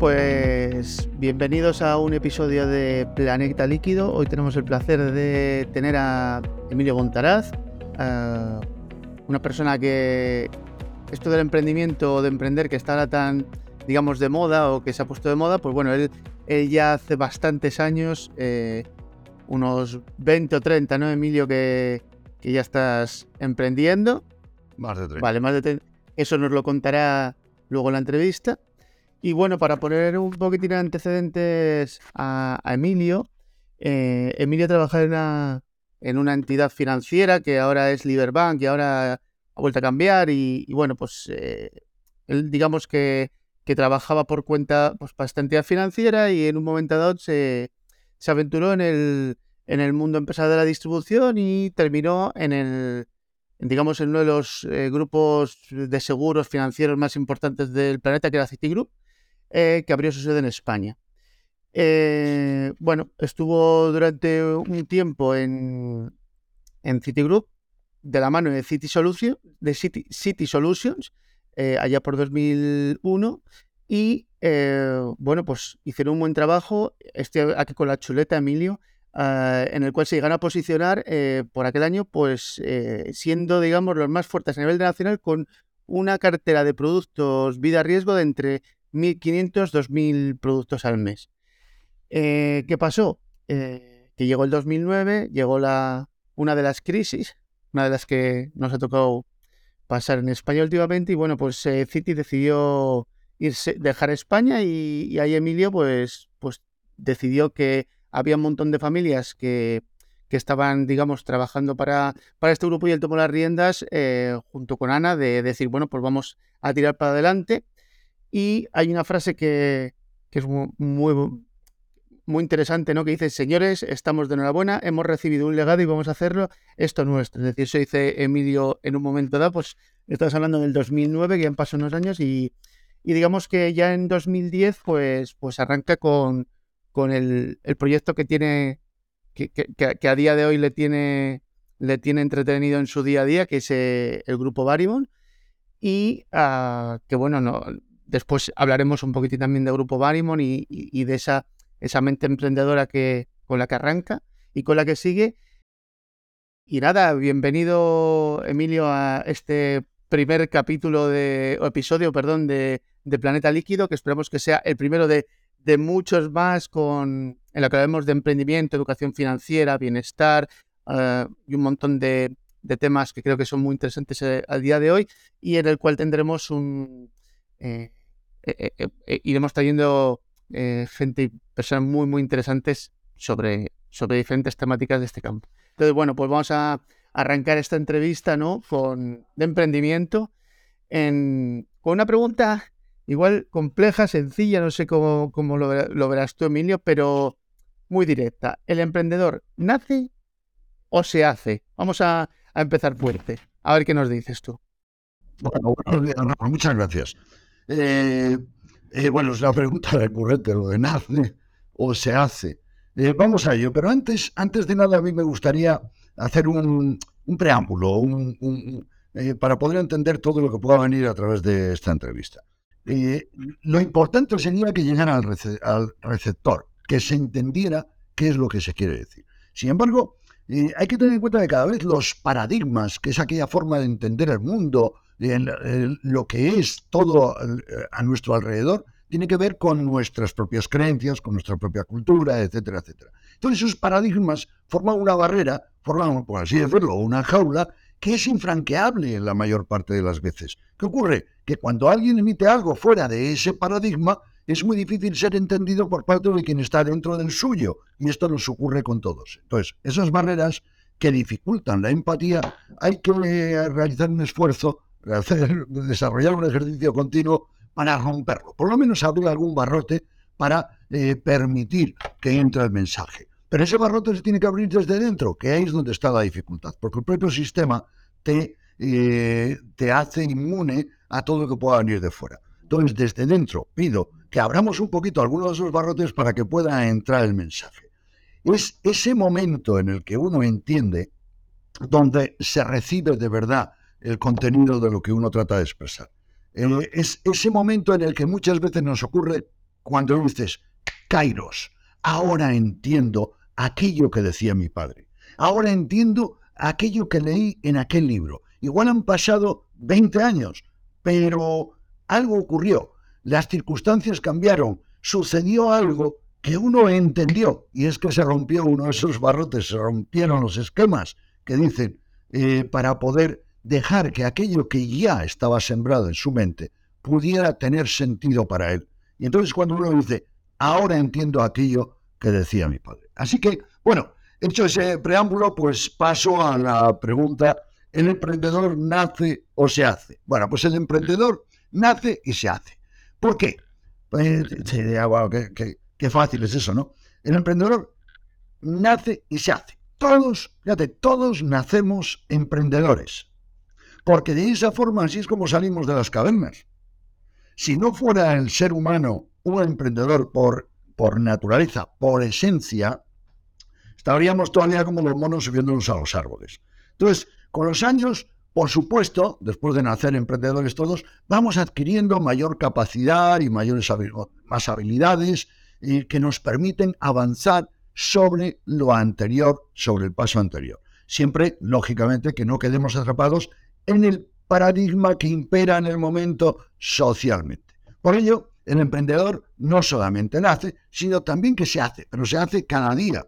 pues bienvenidos a un episodio de Planeta Líquido. Hoy tenemos el placer de tener a Emilio Gontaraz, una persona que esto del emprendimiento o de emprender que está ahora tan, digamos, de moda o que se ha puesto de moda, pues bueno, él, ya hace bastantes años, eh, unos 20 o 30, ¿no, Emilio? Que, que ya estás emprendiendo. Más de 30. Vale, más de 30. Eso nos lo contará luego en la entrevista. Y bueno, para poner un poquitín de antecedentes a, Emilio, eh, Emilio trabaja en una, en una entidad financiera que ahora es Liberbank y ahora ha vuelto a cambiar. Y, bueno, pues eh, él digamos que, trabajaba por cuenta pues, para esta entidad financiera y en un momento dado se, se aventuró en el, en el mundo empresarial de la distribución y terminó en el digamos en uno de los eh, grupos de seguros financieros más importantes del planeta que era Citigroup eh, que abrió su sede en España. Eh, bueno, estuvo durante un tiempo en, en Citigroup de la mano de City Solutions, eh, allá por 2001 y bueno, pues hicieron un buen trabajo. Estoy aquí con la chuleta, Emilio, en el cual se llegaron a posicionar por aquel año, pues siendo, digamos, los más fuertes a nivel nacional con una cartera de productos vida riesgo de entre 1.500, 2.000 productos al mes. Eh, ¿Qué pasó? Eh, que llegó el 2009, llegó la, una de las crisis, una de las que nos ha tocado pasar en España últimamente, y bueno, pues eh, Citi decidió irse, dejar España y, ahí Emilio pues, pues decidió que había un montón de familias que, que estaban, digamos, trabajando para, para este grupo y él tomó las riendas junto con Ana de decir, bueno, pues vamos a tirar para adelante y hay una frase que, es muy, muy, interesante, ¿no? Que dice, señores, estamos de enhorabuena, hemos recibido un legado y vamos a hacerlo esto nuestro. Es decir, eso dice Emilio en un momento dado, pues estás hablando del 2009, que ya han pasado unos años y, digamos que ya en 2010, pues, pues arranca con, con el, proyecto que tiene, que, a día de hoy le tiene, le tiene entretenido en su día a día, que es eh, el grupo Barimon. Y ah, que bueno, no, Después hablaremos un poquitín también de Grupo Barimon y, de esa, esa mente emprendedora que, con la que arranca y con la que sigue. Y nada, bienvenido Emilio a este primer capítulo de, o episodio, perdón, de, Planeta Líquido, que esperamos que sea el primero de, muchos más con, en lo que hablemos de emprendimiento, educación financiera, bienestar eh, y un montón de, temas que creo que son muy interesantes eh, al día de hoy y en el cual tendremos un, eh, eh, eh, eh, iremos trayendo gente y personas muy, muy interesantes sobre, sobre diferentes temáticas de este campo. Entonces, bueno, pues vamos a arrancar esta entrevista ¿no? con, de emprendimiento con una pregunta igual compleja, sencilla, no sé cómo, cómo lo, verás tú, Emilio, pero muy directa. ¿El emprendedor nace o se hace? Vamos a, empezar fuerte. A ver qué nos dices tú. Bueno, muchas gracias. Eh, eh, bueno, es la pregunta recurrente, lo de nace o se hace. Eh, vamos a ello, pero antes, antes de nada a mí me gustaría hacer un, preámbulo para poder entender todo lo que pueda venir a través de esta entrevista. lo importante sería que llegara al, al, receptor, que se entendiera qué es lo que se quiere decir. Sin embargo, hay que tener en cuenta que cada vez los paradigmas, que es aquella forma de entender el mundo, lo que es todo eh, a nuestro alrededor, tiene que ver con nuestras propias creencias, con nuestra propia cultura, etcétera, etcétera. Entonces esos paradigmas forman una barrera, forman, por así decirlo, una jaula que es infranqueable la mayor parte de las veces. ¿Qué ocurre? Que cuando alguien emite algo fuera de ese paradigma, es muy difícil ser entendido por parte de quien está dentro del suyo. Y esto nos ocurre con todos. Entonces, esas barreras que dificultan la empatía, hay que realizar un esfuerzo desarrollar un ejercicio continuo para romperlo, por lo menos abrir algún barrote para eh, permitir que entre el mensaje. Pero ese barrote se tiene que abrir desde dentro, que ahí es donde está la dificultad, porque el propio sistema te, eh, te hace inmune a todo lo que pueda venir de fuera. Entonces, desde dentro pido que abramos un poquito algunos de esos barrotes para que pueda entrar el mensaje. Es ese momento en el que uno entiende donde se recibe de verdad el contenido de lo que uno trata de expresar. Eh, es ese momento en el que muchas veces nos ocurre cuando dices, Kairos, ahora entiendo aquello que decía mi padre. Ahora entiendo aquello que leí en aquel libro. Igual han pasado 20 años, pero algo ocurrió. Las circunstancias cambiaron. Sucedió algo que uno entendió. Y es que se rompió uno de esos barrotes, se rompieron los esquemas que dicen eh, para poder dejar que aquello que ya estaba sembrado en su mente pudiera tener sentido para él. Y entonces cuando uno dice, ahora entiendo aquello que decía mi padre. Así que, bueno, hecho ese preámbulo, pues paso a la pregunta, ¿el emprendedor nace o se hace? Bueno, pues el emprendedor nace y se hace. ¿Por qué? Pues, qué, qué fácil es eso, ¿no? El emprendedor nace y se hace. Todos, fíjate, todos nacemos emprendedores. Porque de esa forma así es como salimos de las cavernas. Si no fuera el ser humano un emprendedor por, por naturaleza, por esencia, estaríamos todavía como los monos subiéndonos a los árboles. Entonces, con los años, por supuesto, después de nacer emprendedores todos, vamos adquiriendo mayor capacidad y mayores más habilidades que nos permiten avanzar sobre lo anterior, sobre el paso anterior. Siempre, lógicamente, que no quedemos atrapados en el paradigma que impera en el momento socialmente. Por ello, el emprendedor no solamente nace, sino también que se hace, pero se hace cada día.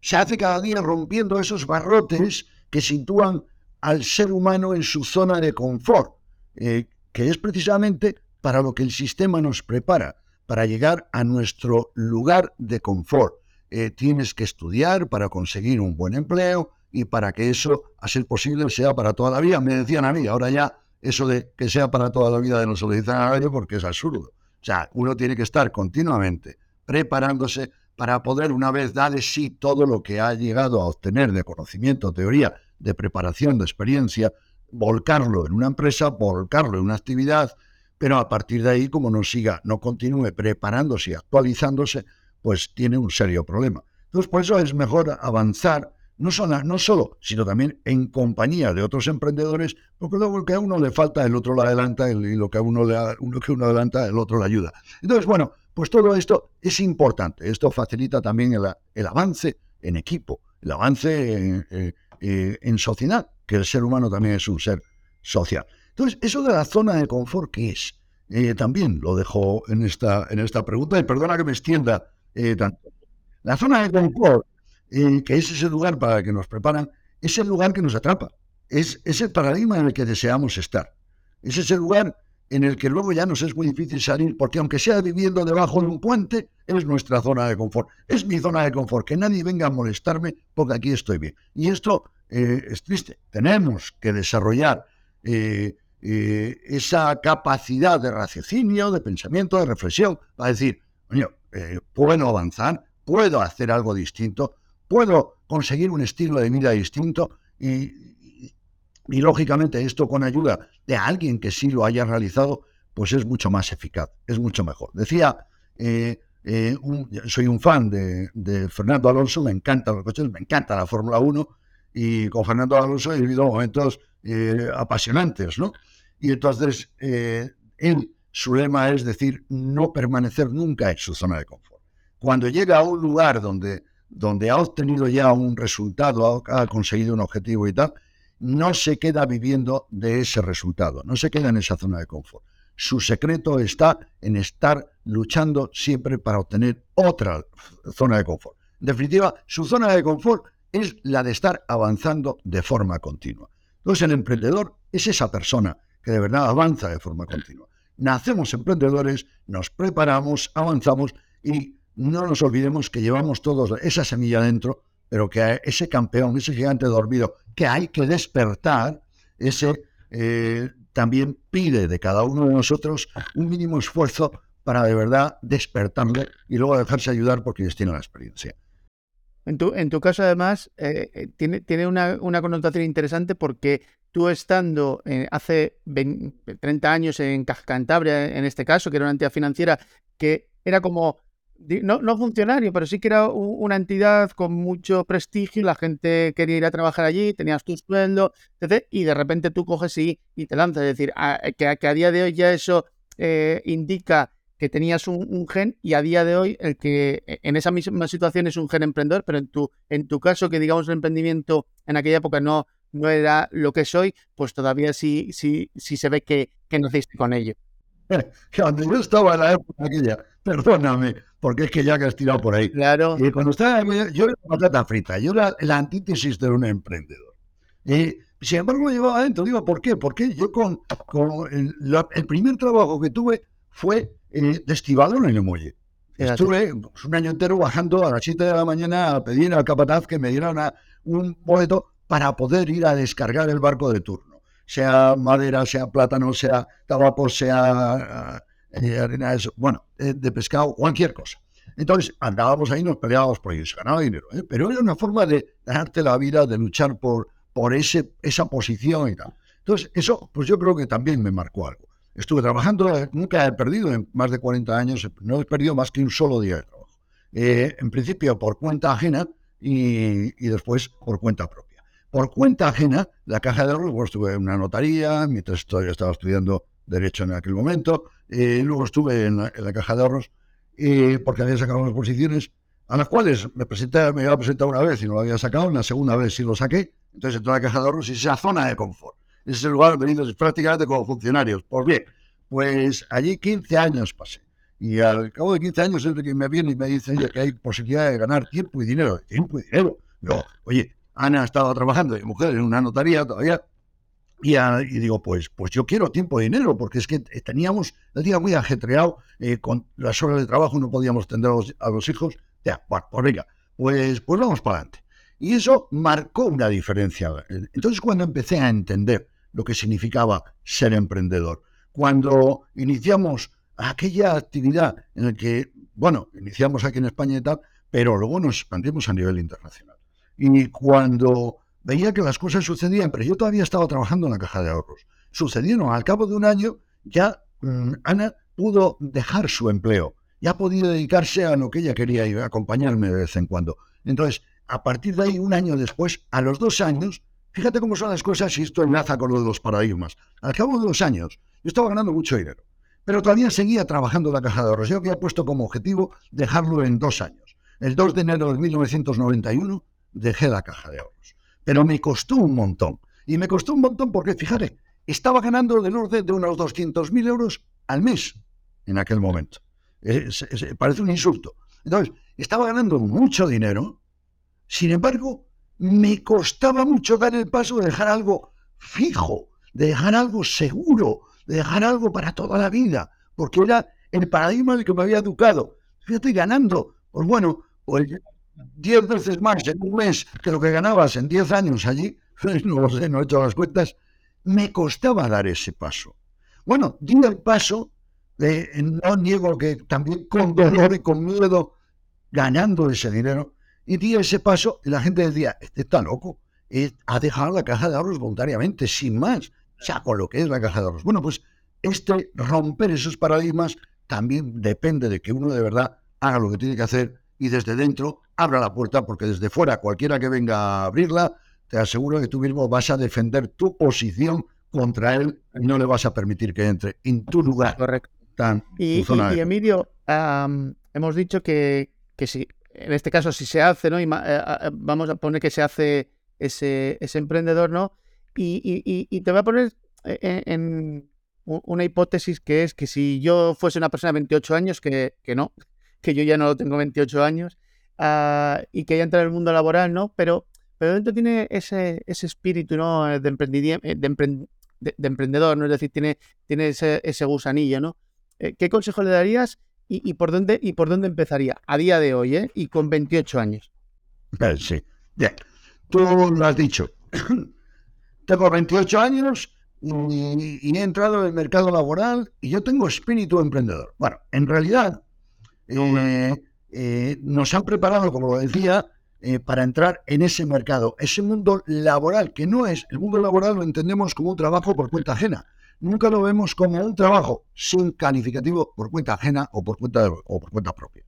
Se hace cada día rompiendo esos barrotes que sitúan al ser humano en su zona de confort, eh, que es precisamente para lo que el sistema nos prepara, para llegar a nuestro lugar de confort. Eh, tienes que estudiar para conseguir un buen empleo, y para que eso, a ser posible, sea para toda la vida. Me decían a mí, ahora ya eso de que sea para toda la vida no se a nadie porque es absurdo. O sea, uno tiene que estar continuamente preparándose para poder, una vez dar de sí todo lo que ha llegado a obtener de conocimiento, teoría, de preparación, de experiencia, volcarlo en una empresa, volcarlo en una actividad, pero a partir de ahí, como no siga, no continúe preparándose y actualizándose, pues tiene un serio problema. Entonces, por eso es mejor avanzar no solo, no solo, sino también en compañía de otros emprendedores, porque luego lo que a uno le falta, el otro lo adelanta, y lo que a uno, le, uno que uno adelanta, el otro le ayuda. Entonces, bueno, pues todo esto es importante. Esto facilita también el, avance en equipo, el avance en, en, sociedad, que el ser humano también es un ser social. Entonces, eso de la zona de confort, ¿qué es? Eh, también lo dejo en esta, en esta pregunta, y perdona que me extienda eh, tanto. La zona de confort que es ese lugar para el que nos preparan, es el lugar que nos atrapa, es, es el paradigma en el que deseamos estar, es ese lugar en el que luego ya nos es muy difícil salir, porque aunque sea viviendo debajo de un puente, es nuestra zona de confort, es mi zona de confort, que nadie venga a molestarme porque aquí estoy bien. Y esto eh, es triste, tenemos que desarrollar eh, eh, esa capacidad de raciocinio, de pensamiento, de reflexión, para decir, coño, puedo avanzar, puedo hacer algo distinto, puedo conseguir un estilo de vida distinto y, lógicamente esto con ayuda de alguien que sí lo haya realizado, pues es mucho más eficaz, es mucho mejor. Decía, eh, eh, soy un fan de, Fernando Alonso, me encantan los coches, me encanta la Fórmula 1 y con Fernando Alonso he vivido momentos eh, apasionantes, ¿no? Y entonces él, su lema es decir, no permanecer nunca en su zona de confort. Cuando llega a un lugar donde donde ha obtenido ya un resultado, ha, conseguido un objetivo y tal, no se queda viviendo de ese resultado, no se queda en esa zona de confort. Su secreto está en estar luchando siempre para obtener otra zona de confort. En definitiva, su zona de confort es la de estar avanzando de forma continua. Entonces, el emprendedor es esa persona que de verdad avanza de forma continua. Nacemos emprendedores, nos preparamos, avanzamos y no nos olvidemos que llevamos todos esa semilla dentro, pero que ese campeón, ese gigante dormido, que hay que despertar, ese eh, también pide de cada uno de nosotros un mínimo esfuerzo para de verdad despertarle y luego dejarse ayudar porque ellos tienen la experiencia. En tu, en tu caso, además, eh, eh, tiene, tiene una, connotación interesante porque tú estando hace 30 años en Cantabria, en este caso, que era una entidad financiera, que era como no, no funcionario, pero sí que era una entidad con mucho prestigio, la gente quería ir a trabajar allí, tenías tu sueldo, etc. Y de repente tú coges y, y te lanzas. Es decir, que, a, día de hoy ya eso eh, indica que tenías un, gen y a día de hoy el que e, en esa misma situación es un gen emprendedor, pero en tu, en tu caso que digamos el emprendimiento en aquella época no, no era lo que soy, pues todavía sí, sí, sí se ve que, que naciste con ello. Yo estaba en época perdóname, porque es que ya que has tirado por ahí. Claro. Y cuando estaba, yo era patata frita, yo era la antítesis de un emprendedor. Y sin embargo lo llevaba adentro. Digo, ¿por qué? Porque yo con, con el, el primer trabajo que tuve fue eh, de estibador en el muelle. Estuve pues, un año entero bajando a las 7 de la mañana a pedir al capataz que me diera un boleto para poder ir a descargar el barco de turno. Sea madera, sea plátano, sea tabaco, sea eh, bueno, eh, de pescado, cualquier cosa. Entonces andábamos ahí, nos peleábamos por ellos, ganaba dinero. Pero era una forma de darte la vida, de luchar por, por ese, esa posición y tal. Entonces, eso, pues yo creo que también me marcó algo. Estuve trabajando, eh, nunca he perdido en más de 40 años, no he perdido más que un solo día de trabajo. Eh, en principio por cuenta ajena y, después por cuenta propia. Por cuenta ajena, la caja de ahorros, pues estuve en una notaría, mientras estaba estudiando Derecho en aquel momento, eh, luego estuve en la, caja de ahorros porque había sacado unas posiciones a las cuales me presenté, me había presentado una vez y no lo había sacado, en la segunda vez sí lo saqué, entonces entré a la caja de ahorros y esa zona de confort ese lugar venidos prácticamente como funcionarios. Pues bien, pues allí 15 años pasé. Y al cabo de 15 años, que me viene y me dice que hay posibilidad de ganar tiempo y dinero. Tiempo y dinero. Yo, oye, Ana estaba trabajando, mi mujer, en una notaría todavía. Y, digo, pues, pues yo quiero tiempo y dinero, porque es que teníamos el día muy ajetreado, eh, con las horas de trabajo no podíamos atender a los, hijos. Ya, bueno, pues venga, pues, pues vamos para adelante. Y eso marcó una diferencia. Entonces, cuando empecé a entender lo que significaba ser emprendedor. Cuando iniciamos aquella actividad en la que, bueno, iniciamos aquí en España y tal, pero luego nos expandimos a nivel internacional. Y cuando veía que las cosas sucedían, pero yo todavía estaba trabajando en la caja de ahorros, sucedieron al cabo de un año, ya mm, Ana pudo dejar su empleo, ya podía dedicarse a lo que ella quería y acompañarme de vez en cuando. Entonces, a partir de ahí, un año después, a los dos años, Fíjate cómo son las cosas y esto enlaza con lo de los paradigmas. Al cabo de los años, yo estaba ganando mucho dinero, pero todavía seguía trabajando la caja de ahorros. Yo había puesto como objetivo dejarlo en dos años. El 2 de enero de 1991 dejé la caja de ahorros. Pero me costó un montón. Y me costó un montón porque, fíjate, estaba ganando del orden de unos 200.000 euros al mes en aquel momento. parece un insulto. Entonces, estaba ganando mucho dinero. Sin embargo, me costaba mucho dar el paso de dejar algo fijo, de dejar algo seguro, de dejar algo para toda la vida, porque era el paradigma del que me había educado. Fíjate, ganando, pues bueno, pues 10 veces más en un mes que lo que ganabas en 10 años allí, no lo sé, no he hecho las cuentas, me costaba dar ese paso. Bueno, di el paso, no niego que también con dolor y con miedo, ganando ese dinero, y di ese paso y la gente decía, este está loco, ha dejado la caja de ahorros voluntariamente, sin más, ya con lo que es la caja de ahorros. Bueno, pues este romper esos paradigmas también depende de que uno de verdad haga lo que tiene que hacer y desde dentro abra la puerta, porque desde fuera cualquiera que venga a abrirla, te aseguro que tú mismo vas a defender tu posición contra él y no le vas a permitir que entre en tu lugar. Correcto. y, Emilio, hemos dicho que, que si en este caso si se hace, ¿no? Eh, vamos a poner que se hace ese, ese emprendedor, ¿no? Y, te voy a poner eh, en, una hipótesis que es que si yo fuese una persona de 28 años, que, que no, que yo ya no tengo 28 años, ah, y que ya entra en el mundo laboral, ¿no? Pero, pero dentro tiene ese, ese espíritu, ¿no? De, eh, de, de, emprendedor, ¿no? Es decir, tiene, tiene ese, ese gusanillo, ¿no? ¿Qué consejo le darías y, por dónde, ¿Y por dónde empezaría? A día de hoy, ¿eh? Y con 28 años. Eh, sí, bien. Tú lo has dicho. tengo 28 años y, he entrado en el mercado laboral y yo tengo espíritu emprendedor. Bueno, en realidad eh, eh, nos han preparado, como lo decía, para entrar en ese mercado, ese mundo laboral, que no es, el mundo laboral lo entendemos como un trabajo por cuenta ajena nunca lo vemos como un trabajo sin calificativo por cuenta ajena o por cuenta, o por cuenta propia.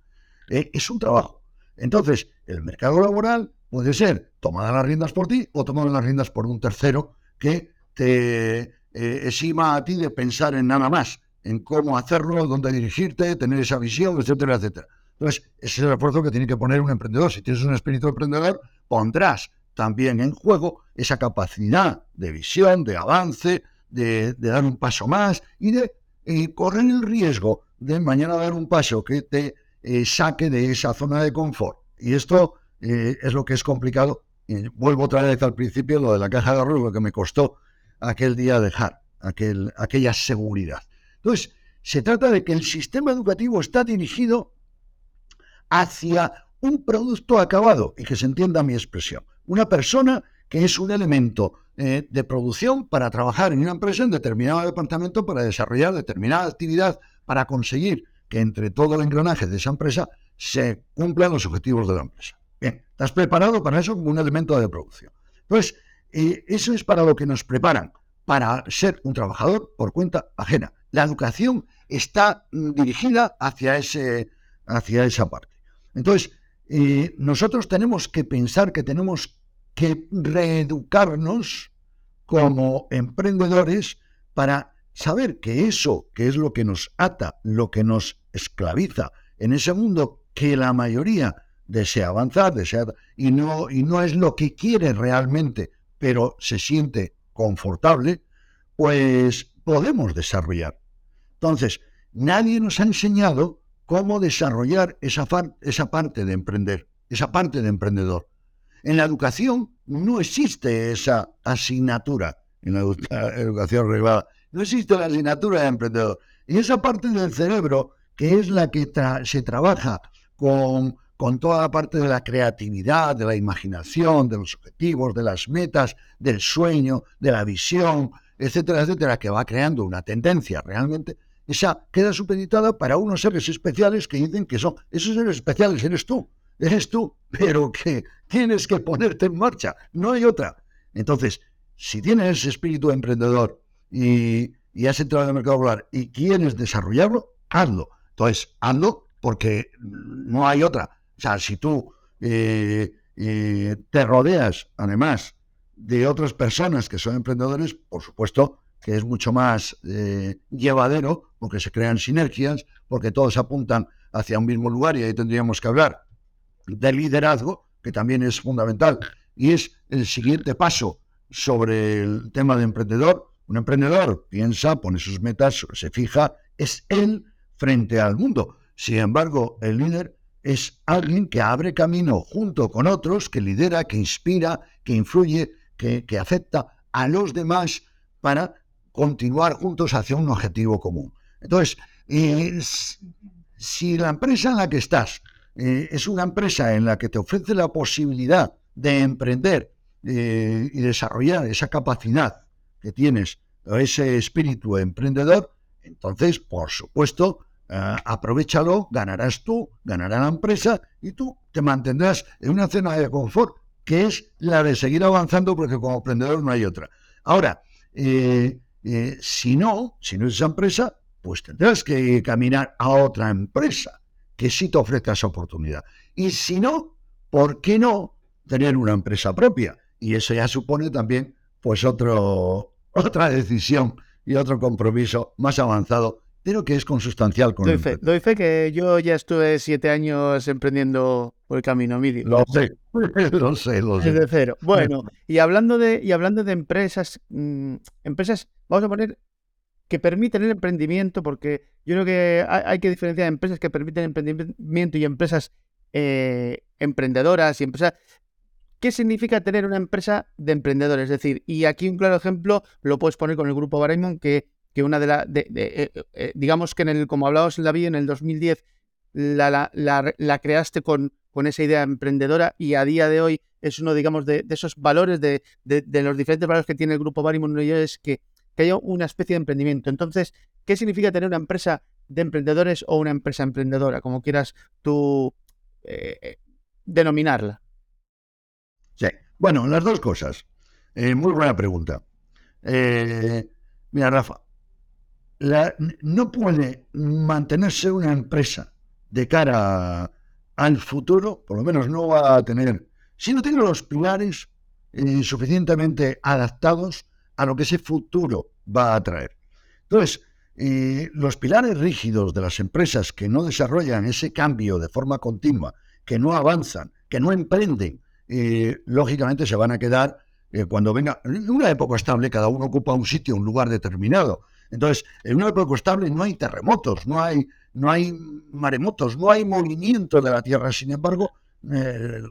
Eh, es un trabajo. Entonces, el mercado laboral puede ser tomar las riendas por ti o tomar las riendas por un tercero que te eh, exima a ti de pensar en nada más en cómo hacerlo, dónde dirigirte, tener esa visión, etcétera, etcétera. Entonces, ese es el esfuerzo que tiene que poner un emprendedor. Si tienes un espíritu emprendedor, pondrás también en juego esa capacidad de visión, de avance, de, dar un paso más y de correr el riesgo de mañana dar un paso que te eh, saque de esa zona de confort. Y esto eh, es lo que es complicado. vuelvo otra vez al principio, lo de la caja de ahorro, que me costó aquel día dejar, aquel, aquella seguridad. Entonces, se trata de que el sistema educativo está dirigido hacia un producto acabado, y que se entienda mi expresión. Una persona que es un elemento eh, de producción para trabajar en una empresa en determinado departamento para desarrollar determinada actividad para conseguir que entre todo el engranaje de esa empresa se cumplan los objetivos de la empresa. Bien, ¿estás preparado para eso como un elemento de producción? Entonces, eh, eso es para lo que nos preparan, para ser un trabajador por cuenta ajena. La educación está mm, dirigida hacia, ese, hacia esa parte. Entonces, eh, nosotros tenemos que pensar que tenemos que reeducarnos como emprendedores para saber que eso, que es lo que nos ata, lo que nos esclaviza en ese mundo que la mayoría desea avanzar, desea, y no, y no es lo que quiere realmente, pero se siente confortable, pues podemos desarrollar. Entonces, nadie nos ha enseñado cómo desarrollar esa, esa parte de emprender, esa parte de emprendedor. En la educación no existe esa asignatura, en la educación reglada, no existe la asignatura de emprendedor. Y esa parte del cerebro, que es la que se trabaja con, con toda la parte de la creatividad, de la imaginación, de los objetivos, de las metas, del sueño, de la visión, etcétera, etcétera, que va creando una tendencia realmente, esa queda supeditada para unos seres especiales que dicen que son, esos seres especiales eres tú, eres tú, pero que tienes que ponerte en marcha, no hay otra. Entonces, si tienes ese espíritu emprendedor y, has entrado en el mercado laboral y quieres desarrollarlo, hazlo. Entonces, hazlo porque no hay otra. O sea, si tú eh, eh, te rodeas, además, de otras personas que son emprendedores, por supuesto que es mucho más eh, llevadero, porque se crean sinergias, porque todos apuntan hacia un mismo lugar y ahí tendríamos que hablar de liderazgo, que también es fundamental, y es el siguiente paso sobre el tema de emprendedor. Un emprendedor piensa, pone sus metas, se fija, es él frente al mundo. Sin embargo, el líder es alguien que abre camino junto con otros, que lidera, que inspira, que influye, que, que acepta a los demás para continuar juntos hacia un objetivo común. Entonces, eh, si la empresa en la que estás eh, es una empresa en la que te ofrece la posibilidad de emprender eh, y desarrollar esa capacidad que tienes, ese espíritu emprendedor, entonces, por supuesto, aprovechalo, ganarás tú, ganará la empresa y tú te mantendrás en una zona de confort que es la de seguir avanzando porque como emprendedor no hay otra. Ahora, eh, si no, si no es esa empresa, pues tendrás que caminar a otra empresa que sí te ofrezca esa oportunidad. Y si no, ¿por qué no tener una empresa propia? Y eso ya supone también pues otro, otra decisión y otro compromiso más avanzado pero que es consustancial con doy fe, doy fe que yo ya estuve siete años emprendiendo por el camino medio. Lo sé, lo sé, lo sé. Desde cero. Bueno, y hablando de, y hablando de empresas, mm, empresas, vamos a poner que permiten el emprendimiento, porque yo creo que hay, que diferenciar empresas que permiten emprendimiento y empresas eh, emprendedoras y empresas. ¿Qué significa tener una empresa de emprendedores? Es decir, y aquí un claro ejemplo lo puedes poner con el grupo Baraimon, que que una de las, eh, eh, digamos que en el, como hablábamos en David, en el 2010 la, la, creaste con, con, esa idea emprendedora y a día de hoy es uno, digamos, de, esos valores, de, los diferentes valores que tiene el grupo Barimon es que, que haya una especie de emprendimiento. Entonces, ¿qué significa tener una empresa de emprendedores o una empresa emprendedora, como quieras tú eh, denominarla? Sí, bueno, las dos cosas. muy buena pregunta. mira, Rafa, no puede mantenerse una empresa de cara al futuro, por lo menos no va a tener, si no tiene los pilares eh, suficientemente adaptados a lo que ese futuro va a traer. Entonces, eh, los pilares rígidos de las empresas que no desarrollan ese cambio de forma continua, que no avanzan, que no emprenden, eh, lógicamente se van a quedar eh, cuando venga. En una época estable, cada uno ocupa un sitio, un lugar determinado. Entonces, en una época estable no hay terremotos, no hay, no hay maremotos, no hay movimiento de la Tierra. Sin embargo,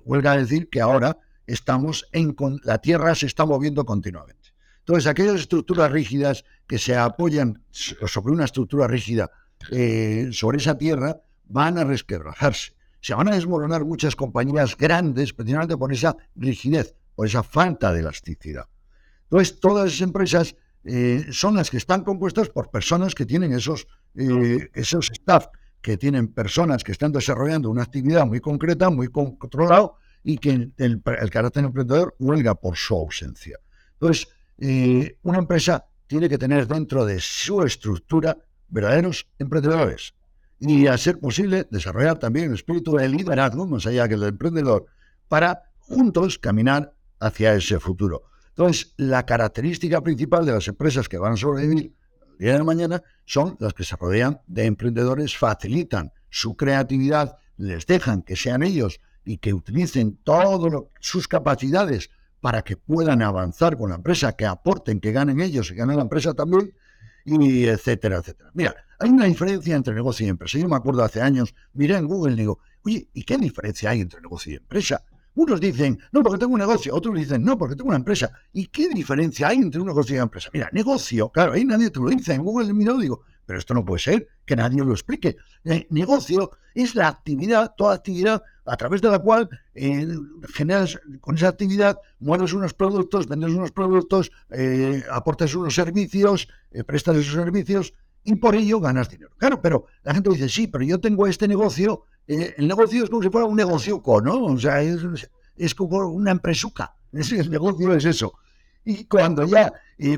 huelga decir que ahora estamos en. La Tierra se está moviendo continuamente. Entonces, aquellas estructuras rígidas que se apoyan sobre una estructura rígida eh, sobre esa tierra van a resquebrajarse. Se van a desmoronar muchas compañías grandes precisamente por esa rigidez, por esa falta de elasticidad. Entonces, todas esas empresas eh, son las que están compuestas por personas que tienen esos, eh, esos staff, que tienen personas que están desarrollando una actividad muy concreta, muy controlada y que el, el carácter emprendedor huelga por su ausencia. Entonces, eh, una empresa tiene que tener dentro de su estructura verdaderos emprendedores y, a ser posible, desarrollar también el espíritu de liderazgo, más allá que el emprendedor, para juntos caminar hacia ese futuro. Entonces, la característica principal de las empresas que van a sobrevivir el día de mañana son las que se rodean de emprendedores, facilitan su creatividad, les dejan que sean ellos y que utilicen todas sus capacidades para que puedan avanzar con la empresa, que aporten, que ganen ellos y ganen la empresa también, y etcétera, etcétera. Mira, hay una diferencia entre negocio y empresa. Yo me acuerdo hace años, miré en Google y digo, oye, ¿y qué diferencia hay entre negocio y empresa? Unos dicen, no, porque tengo un negocio, otros dicen, no, porque tengo una empresa. ¿Y qué diferencia hay entre un negocio y una empresa? Mira, negocio, claro, ahí nadie te lo dice. En Google he digo, pero esto no puede ser, que nadie lo explique. El negocio es la actividad, toda actividad a través de la cual eh, generas, con esa actividad, mueves unos productos, vendes unos productos, eh, aportas unos servicios, eh, prestas esos servicios y por ello ganas dinero. Claro, pero la gente dice, sí, pero yo tengo este negocio, el negocio es como si fuera un negocio ¿no? O sea, es, como una empresuca. el negocio es eso. Y cuando ya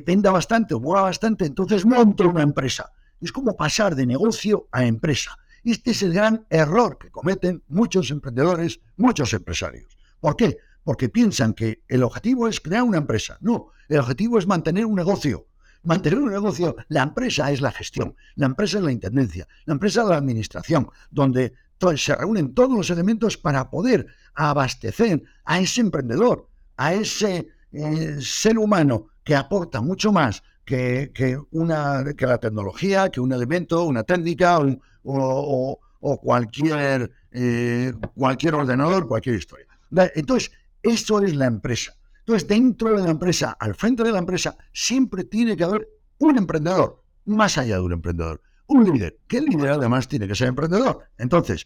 venda bastante o mueva bastante, entonces monto una empresa. Es como pasar de negocio a empresa. Este es el gran error que cometen muchos emprendedores, muchos empresarios. ¿Por qué? Porque piensan que el objetivo es crear una empresa. No, el objetivo es mantener un negocio. Mantener un negocio, la empresa es la gestión, la empresa es la intendencia, la empresa es la administración, donde se reúnen todos los elementos para poder abastecer a ese emprendedor, a ese eh, ser humano que aporta mucho más que, una, que la tecnología, que un elemento, una técnica o, cualquier, eh, cualquier ordenador, cualquier historia. Entonces, esto es la empresa. Entonces, dentro de la empresa, al frente de la empresa, siempre tiene que haber un emprendedor, más allá de un emprendedor, un líder, que el líder además tiene que ser emprendedor. Entonces,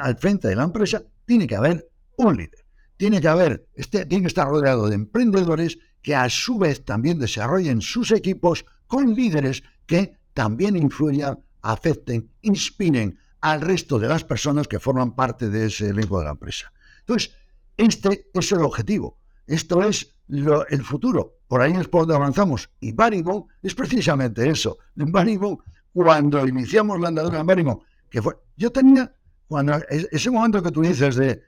al frente de la empresa, tiene que haber un líder. Tiene que haber, este, tiene que estar rodeado de emprendedores que a su vez también desarrollen sus equipos con líderes que también influyan, afecten, inspiren al resto de las personas que forman parte de ese elenco de la empresa. Entonces, este es el objetivo. Esto es el futuro. Por ahí es por donde avanzamos. Y Barrymore es precisamente eso. En Barrymore, cuando iniciamos la andadura en Barrymore, que fue, yo tenía, cuando ese momento que tú dices de,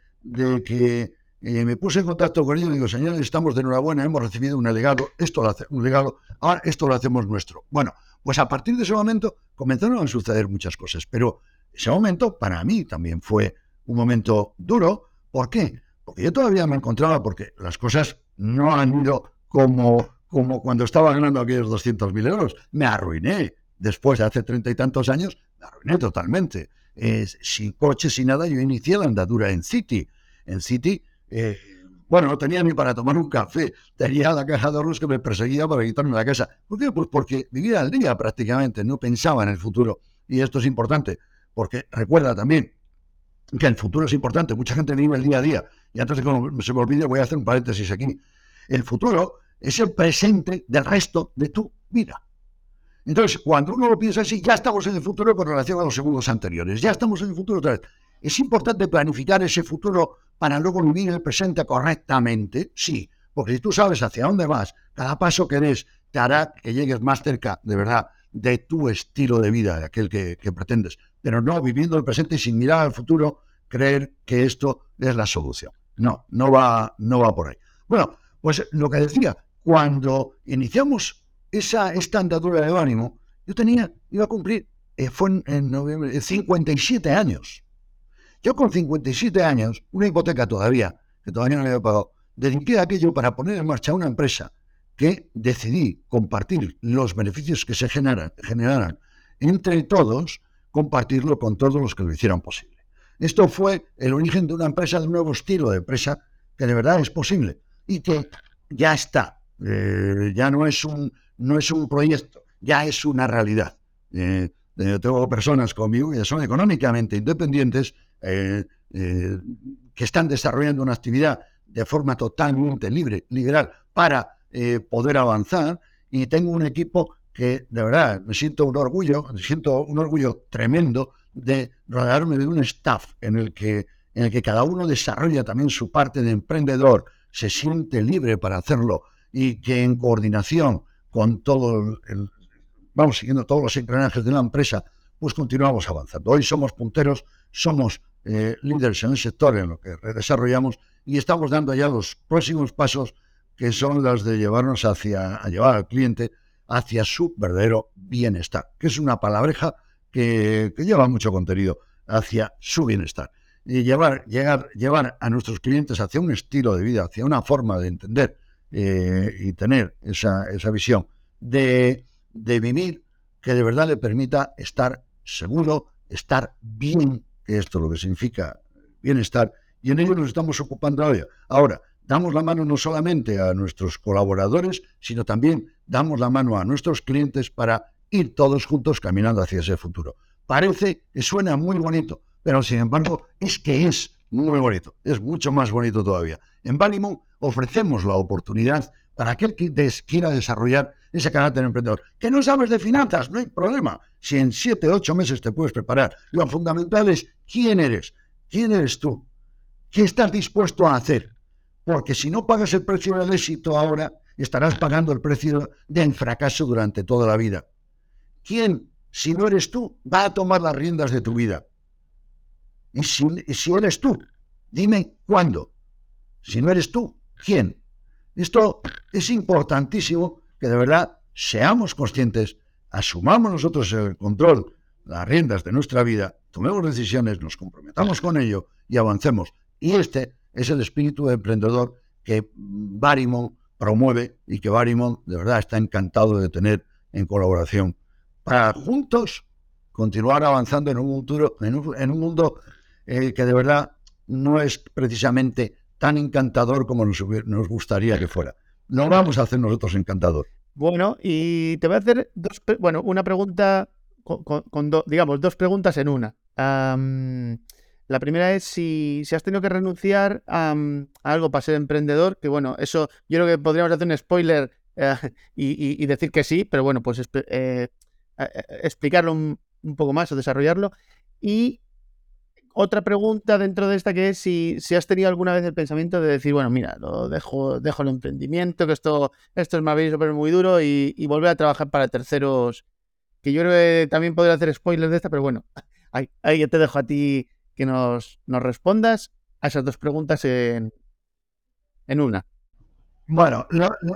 que y me puse en contacto con ellos y digo, señores, estamos de enhorabuena, hemos recibido un legado, esto lo hace, un legado, ahora esto lo hacemos nuestro. Bueno, pues a partir de ese momento comenzaron a suceder muchas cosas, pero ese momento para mí también fue un momento duro. ¿Por qué? Porque yo todavía me encontraba, porque las cosas no han ido como, como cuando estaba ganando aquellos 200.000 euros. Me arruiné. Después de hace treinta y tantos años, me arruiné totalmente. sin coche, sin nada, yo inicié la andadura en City. En City eh, bueno, no tenía ni para tomar un café. Tenía la caja de arroz que me perseguía para quitarme la casa. ¿Por qué? Pues porque vivía al día prácticamente, no pensaba en el futuro. Y esto es importante, porque recuerda también que el futuro es importante. Mucha gente vive el día a día. Y antes de que se me olvide, voy a hacer un paréntesis aquí. El futuro es el presente del resto de tu vida. Entonces, cuando uno lo piensa así, ya estamos en el futuro con relación a los segundos anteriores. Ya estamos en el futuro otra vez. Es importante planificar ese futuro para luego vivir el presente correctamente, sí, porque si tú sabes hacia dónde vas, cada paso que des te hará que llegues más cerca, de verdad, de tu estilo de vida, de aquel que, pretendes, pero no viviendo el presente y sin mirar al futuro, creer que esto es la solución. No, no va, no va por ahí. Bueno, pues lo que decía, cuando iniciamos esa, esta andadura de ánimo, Yo tenía, iba a cumplir, eh, fue en, noviembre, 57 años. Yo con 57 años, una hipoteca todavía, que todavía no le había pagado, dediqué aquello para poner en marcha una empresa que decidí compartir los beneficios que se generan, generaran entre todos, compartirlo con todos los que lo hicieran posible. Esto fue el origen de una empresa, de un nuevo estilo de empresa que de verdad es posible y que ya está. Eh, ya no es, un, no es un proyecto, ya es una realidad. Eh, eh, tengo personas conmigo que son económicamente independientes, que están desarrollando una actividad de forma totalmente libre, liberal, para poder avanzar. Y tengo un equipo que de verdad me siento un orgullo, me siento un orgullo tremendo de rodearme de un staff en el que, en el que cada uno desarrolla también su parte de emprendedor, se siente libre para hacerlo y que en coordinación con todo el, vamos siguiendo todos los engranajes de la empresa, pues continuamos avanzando. Hoy somos punteros, somos eh, líderes en el sector en lo que desarrollamos y estamos dando ya los próximos pasos que son los de llevarnos hacia, a llevar al cliente hacia su verdadero bienestar, que es una palabreja que, lleva mucho contenido hacia su bienestar. Y llevar, llegar, llevar a nuestros clientes hacia un estilo de vida, hacia una forma de entender eh, y tener esa, esa visión de, de vivir que de verdad le permita estar seguro, estar bien, que esto es lo que significa bienestar, y en ello nos estamos ocupando hoy. Ahora, damos la mano no solamente a nuestros colaboradores, sino también damos la mano a nuestros clientes para ir todos juntos caminando hacia ese futuro. Parece que suena muy bonito, pero sin embargo es que es muy bonito, es mucho más bonito todavía. En Valimon ofrecemos la oportunidad para aquel que quiera desarrollar ese carácter emprendedor. Que no sabes de finanzas, no hay problema. Si en siete, ocho meses te puedes preparar. Lo fundamental es quién eres, quién eres tú, qué estás dispuesto a hacer. Porque si no pagas el precio del éxito ahora, estarás pagando el precio del fracaso durante toda la vida. ¿Quién, si no eres tú, va a tomar las riendas de tu vida? Y si, si eres tú, dime cuándo. Si no eres tú, ¿quién? Esto es importantísimo que de verdad seamos conscientes, asumamos nosotros el control, las riendas de nuestra vida, tomemos decisiones, nos comprometamos con ello y avancemos. Y este es el espíritu emprendedor que Barimon promueve y que Barimon de verdad está encantado de tener en colaboración para juntos continuar avanzando en un, futuro, en un, mundo eh, que de verdad no es precisamente tan encantador como nos, nos gustaría que fuera. No vamos a hacer nosotros encantador. Bueno, y te voy a hacer dos, bueno, una pregunta con, digamos, dos preguntas en una. La primera es si, has tenido que renunciar a, algo para ser emprendedor, que bueno, eso yo creo que podríamos hacer un spoiler eh, y, decir que sí, pero bueno, pues eh, explicarlo un, poco más o desarrollarlo. Y otra pregunta dentro de esta que es si, si, has tenido alguna vez el pensamiento de decir, bueno, mira, lo dejo, dejo el emprendimiento, que esto, esto es bien súper muy duro y, y, volver a trabajar para terceros, que yo creo que también podría hacer spoilers de esta, pero bueno, ahí, ahí yo te dejo a ti que nos, nos respondas a esas dos preguntas en, en una. Bueno,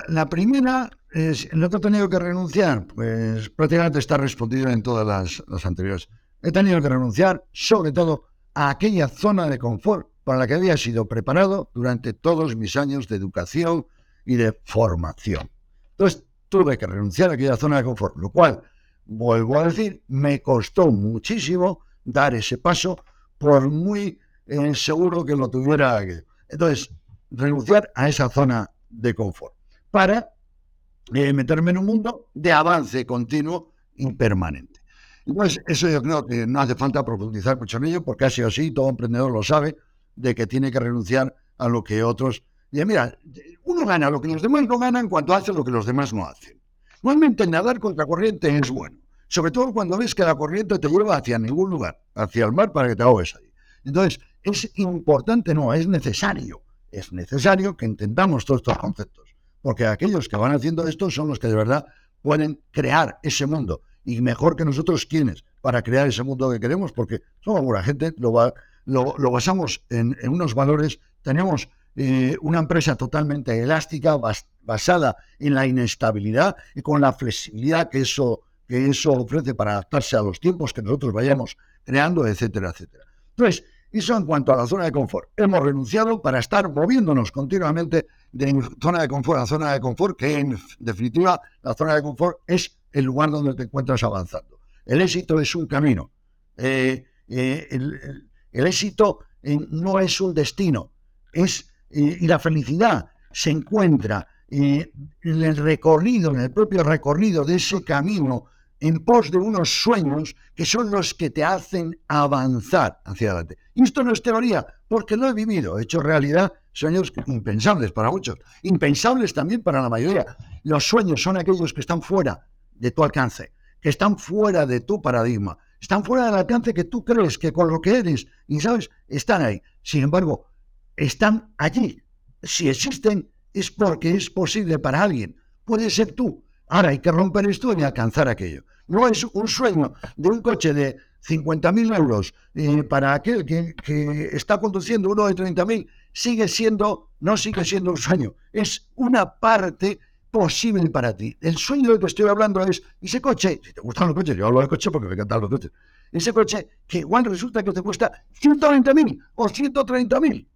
la, primera ¿no he tenido que renunciar? Pues prácticamente está respondido en todas las, las, anteriores. He tenido que renunciar sobre todo a aquella zona de confort para la que había sido preparado durante todos mis años de educación y de formación. Entonces tuve que renunciar a aquella zona de confort, lo cual, vuelvo a decir, me costó muchísimo dar ese paso por muy eh, seguro que lo tuviera. Entonces, renunciar a esa zona de confort para meterme en un mundo de avance continuo y permanente. Entonces, eso yo creo que no hace falta profundizar mucho en ello, porque así o así todo emprendedor lo sabe, de que tiene que renunciar a lo que otros... Y mira, uno gana lo que los demás no ganan cuando hace lo que los demás no hacen. Igualmente, nadar contra corriente es bueno sobre todo cuando ves que la corriente te lleva hacia ningún lugar, hacia el mar para que te ahogues ahí. Entonces, es importante, no, es necesario, es necesario que entendamos todos estos conceptos, porque aquellos que van haciendo esto son los que de verdad pueden crear ese mundo, y mejor que nosotros quienes, para crear ese mundo que queremos, porque somos buena gente, lo, lo, basamos en, unos valores, tenemos eh, una empresa totalmente elástica, basada en la inestabilidad y con la flexibilidad que eso que eso ofrece para adaptarse a los tiempos que nosotros vayamos creando, etcétera, etcétera. Entonces, eso en cuanto a la zona de confort. Hemos renunciado para estar moviéndonos continuamente de zona de confort a zona de confort, que en definitiva la zona de confort es el lugar donde te encuentras avanzando. El éxito es un camino. Eh, eh, el, éxito eh, no es un destino, es y la felicidad se encuentra en el recorrido, en el propio recorrido de ese camino en pos de unos sueños que son los que te hacen avanzar hacia adelante. Y esto no es teoría, porque lo he vivido, he hecho realidad sueños impensables para muchos, impensables también para la mayoría. Los sueños son aquellos que están fuera de tu alcance, que están fuera de tu paradigma, están fuera del alcance que tú crees que con lo que eres y sabes, están ahí. Sin embargo, están allí. Si existen, es porque es posible para alguien. Puede ser tú, Ahora hay que romper esto y alcanzar aquello. No es un sueño de un coche de 50.000 euros eh, para aquel que, está conduciendo uno de 30.000. Sigue siendo, no sigue siendo un sueño. Es una parte posible para ti. El sueño del que estoy hablando es ese coche, si te gustan los coches, yo hablo de coche porque me encantan los coches, ese coche que igual resulta que te cuesta 120.000 o 130.000.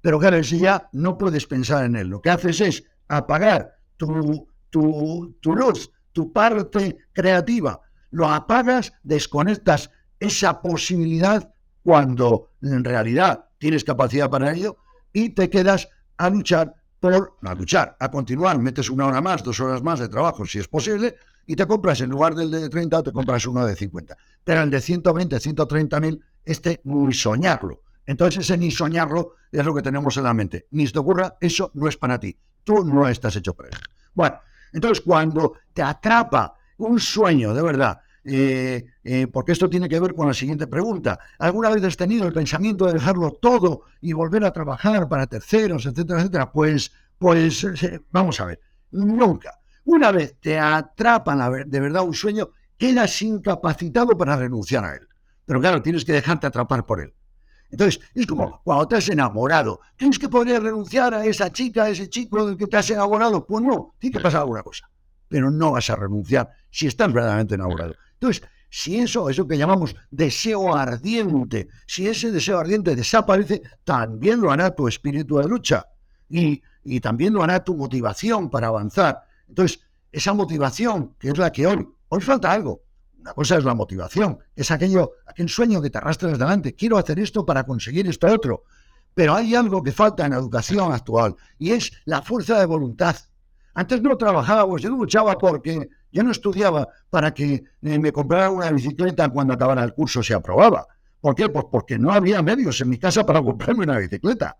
Pero claro, ese ya no puedes pensar en él. Lo que haces es apagar tu tu, luz, tu parte creativa. Lo apagas, desconectas esa posibilidad cuando en realidad tienes capacidad para ello y te quedas a luchar por, a luchar, a continuar, metes una hora más, dos horas más de trabajo si es posible y te compras en lugar del de 30 te compras uno de 50. Pero el de 120, 130 mil, este ni soñarlo. Entonces ese ni soñarlo es lo que tenemos en la mente. Ni se te ocurra, eso no es para ti. Tú no estás hecho para eso. Bueno, entonces, cuando te atrapa un sueño, de verdad, eh, eh, porque esto tiene que ver con la siguiente pregunta. ¿Alguna vez has tenido el pensamiento de dejarlo todo y volver a trabajar para terceros, etcétera, etcétera? Pues, pues eh, vamos a ver, nunca. Una vez te atrapan de verdad un sueño, quedas incapacitado para renunciar a él. Pero claro, tienes que dejarte atrapar por él. Entonces, es como cuando te has enamorado. ¿Tienes que poder renunciar a esa chica, a ese chico del que te has enamorado? Pues no, tiene que pasar alguna cosa. Pero no vas a renunciar si estás verdaderamente enamorado. Entonces, si eso, eso que llamamos deseo ardiente, si ese deseo ardiente desaparece, también lo hará tu espíritu de lucha y, y también lo hará tu motivación para avanzar. Entonces, esa motivación, que es la que hoy, hoy falta algo, una cosa es la motivación, es aquello, aquel sueño que te arrastras delante. Quiero hacer esto para conseguir esto otro. Pero hay algo que falta en la educación actual y es la fuerza de voluntad. Antes no trabajábamos, yo no luchaba porque yo no estudiaba para que eh, me comprara una bicicleta cuando acabara el curso se aprobaba. ¿Por qué? Pues porque no había medios en mi casa para comprarme una bicicleta.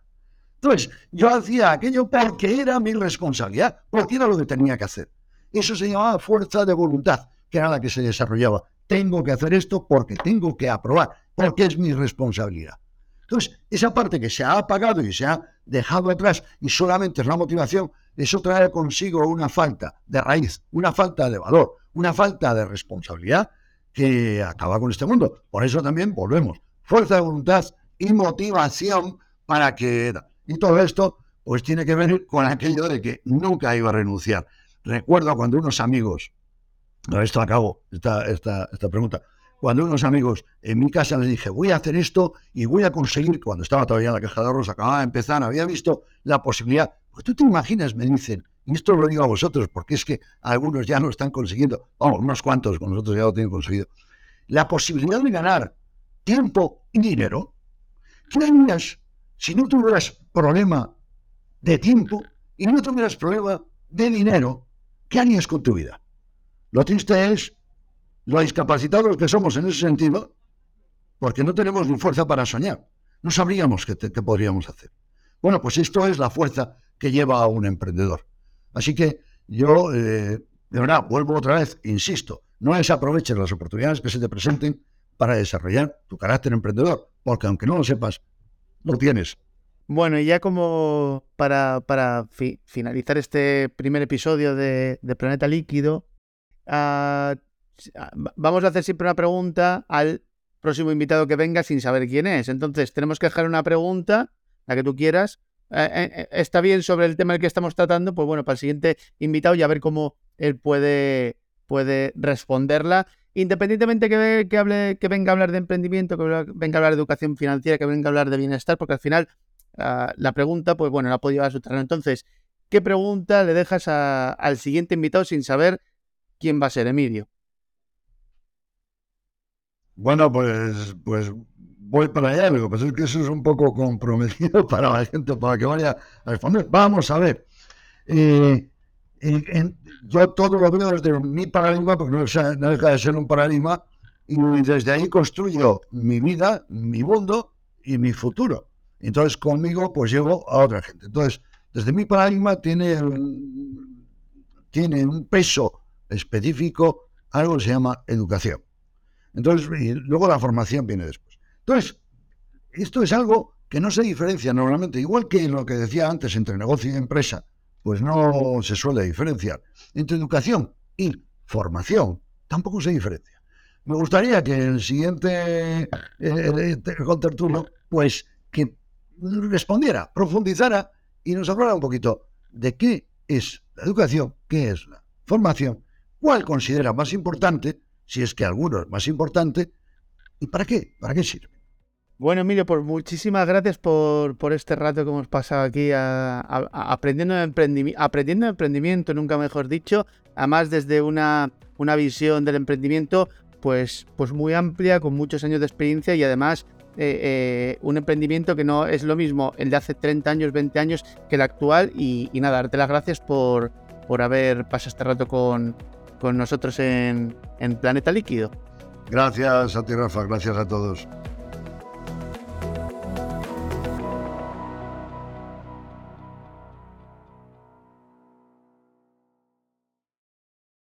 Entonces, yo hacía aquello porque era mi responsabilidad, porque era lo que tenía que hacer. Eso se llamaba fuerza de voluntad que era la que se desarrollaba. Tengo que hacer esto porque tengo que aprobar, porque es mi responsabilidad. Entonces, esa parte que se ha apagado y se ha dejado atrás y solamente es la motivación, eso trae consigo una falta de raíz, una falta de valor, una falta de responsabilidad que acaba con este mundo. Por eso también volvemos. Fuerza de voluntad y motivación para que... Y todo esto pues tiene que ver con aquello de que nunca iba a renunciar. Recuerdo cuando unos amigos esto acabo, esta, esta, esta pregunta. Cuando unos amigos en mi casa les dije, voy a hacer esto y voy a conseguir, cuando estaba todavía en la caja de ahorros, acababa de empezar, había visto la posibilidad. Pues tú te imaginas, me dicen, y esto lo digo a vosotros, porque es que algunos ya lo están consiguiendo, vamos, unos cuantos con nosotros ya lo tienen conseguido. La posibilidad de ganar tiempo y dinero, ¿qué harías si no tuvieras problema de tiempo y no tuvieras problema de dinero? ¿Qué harías con tu vida? Lo triste es lo discapacitados que somos en ese sentido, porque no tenemos ni fuerza para soñar. No sabríamos qué, podríamos hacer. Bueno, pues esto es la fuerza que lleva a un emprendedor. Así que yo, eh, de verdad, vuelvo otra vez, insisto, no desaproveches las oportunidades que se te presenten para desarrollar tu carácter emprendedor, porque aunque no lo sepas, lo tienes. Bueno, y ya como para, finalizar este primer episodio de Planeta Líquido, Ah, ah, vamos a hacer siempre una pregunta al próximo invitado que venga sin saber quién es. Entonces, tenemos que dejar una pregunta, la que tú quieras. Eh, eh, eh, está bien sobre el tema del que estamos tratando, pues bueno, para el siguiente invitado ya ver cómo él puede, puede responderla. Independientemente que, que, hable, que venga a hablar de emprendimiento, que venga a hablar de educación financiera, que venga a hablar de bienestar, porque al final ah, la pregunta, pues bueno, la ha podido terreno. Entonces, ¿qué pregunta le dejas al siguiente invitado sin saber quién va a ser, Emilio? Bueno, pues, pues voy para allá, pero pues es que eso es un poco comprometido para la gente, para que vaya a responder. Vamos a ver. Eh, yo todo lo veo desde mi paradigma, porque no, deja de ser un paradigma, y desde ahí construyo mi vida, mi mundo y mi futuro. Entonces conmigo pues llevo a otra gente. Entonces, desde mi paradigma tiene, tiene un peso específico algo que se llama educación. Entonces, luego la formación viene después. Entonces, esto es algo que no se diferencia normalmente, igual que lo que decía antes entre negocio y empresa pues no se suele diferenciar. Entre educación y formación tampoco se diferencia. Me gustaría que el siguiente eh, contertulio, pues que respondiera, profundizara y nos hablara un poquito de qué es la educación, qué es la formación, cuál considera más importante, si es que alguno es más importante, y para qué, para qué sirve. Bueno, Emilio, pues muchísimas gracias por, este rato que hemos pasado aquí aprendiendo, de emprendimiento, aprendiendo emprendimiento, nunca mejor dicho, además desde una, una visión del emprendimiento pues, pues muy amplia, con muchos años de experiencia y además eh, eh, un emprendimiento que no es lo mismo el de hace 30 años, 20 años que el actual. Y, nada, darte las gracias por, por haber pasado este rato con, con nosotros en, en Planeta Líquido. Gracias a ti, Rafa, gracias a todos.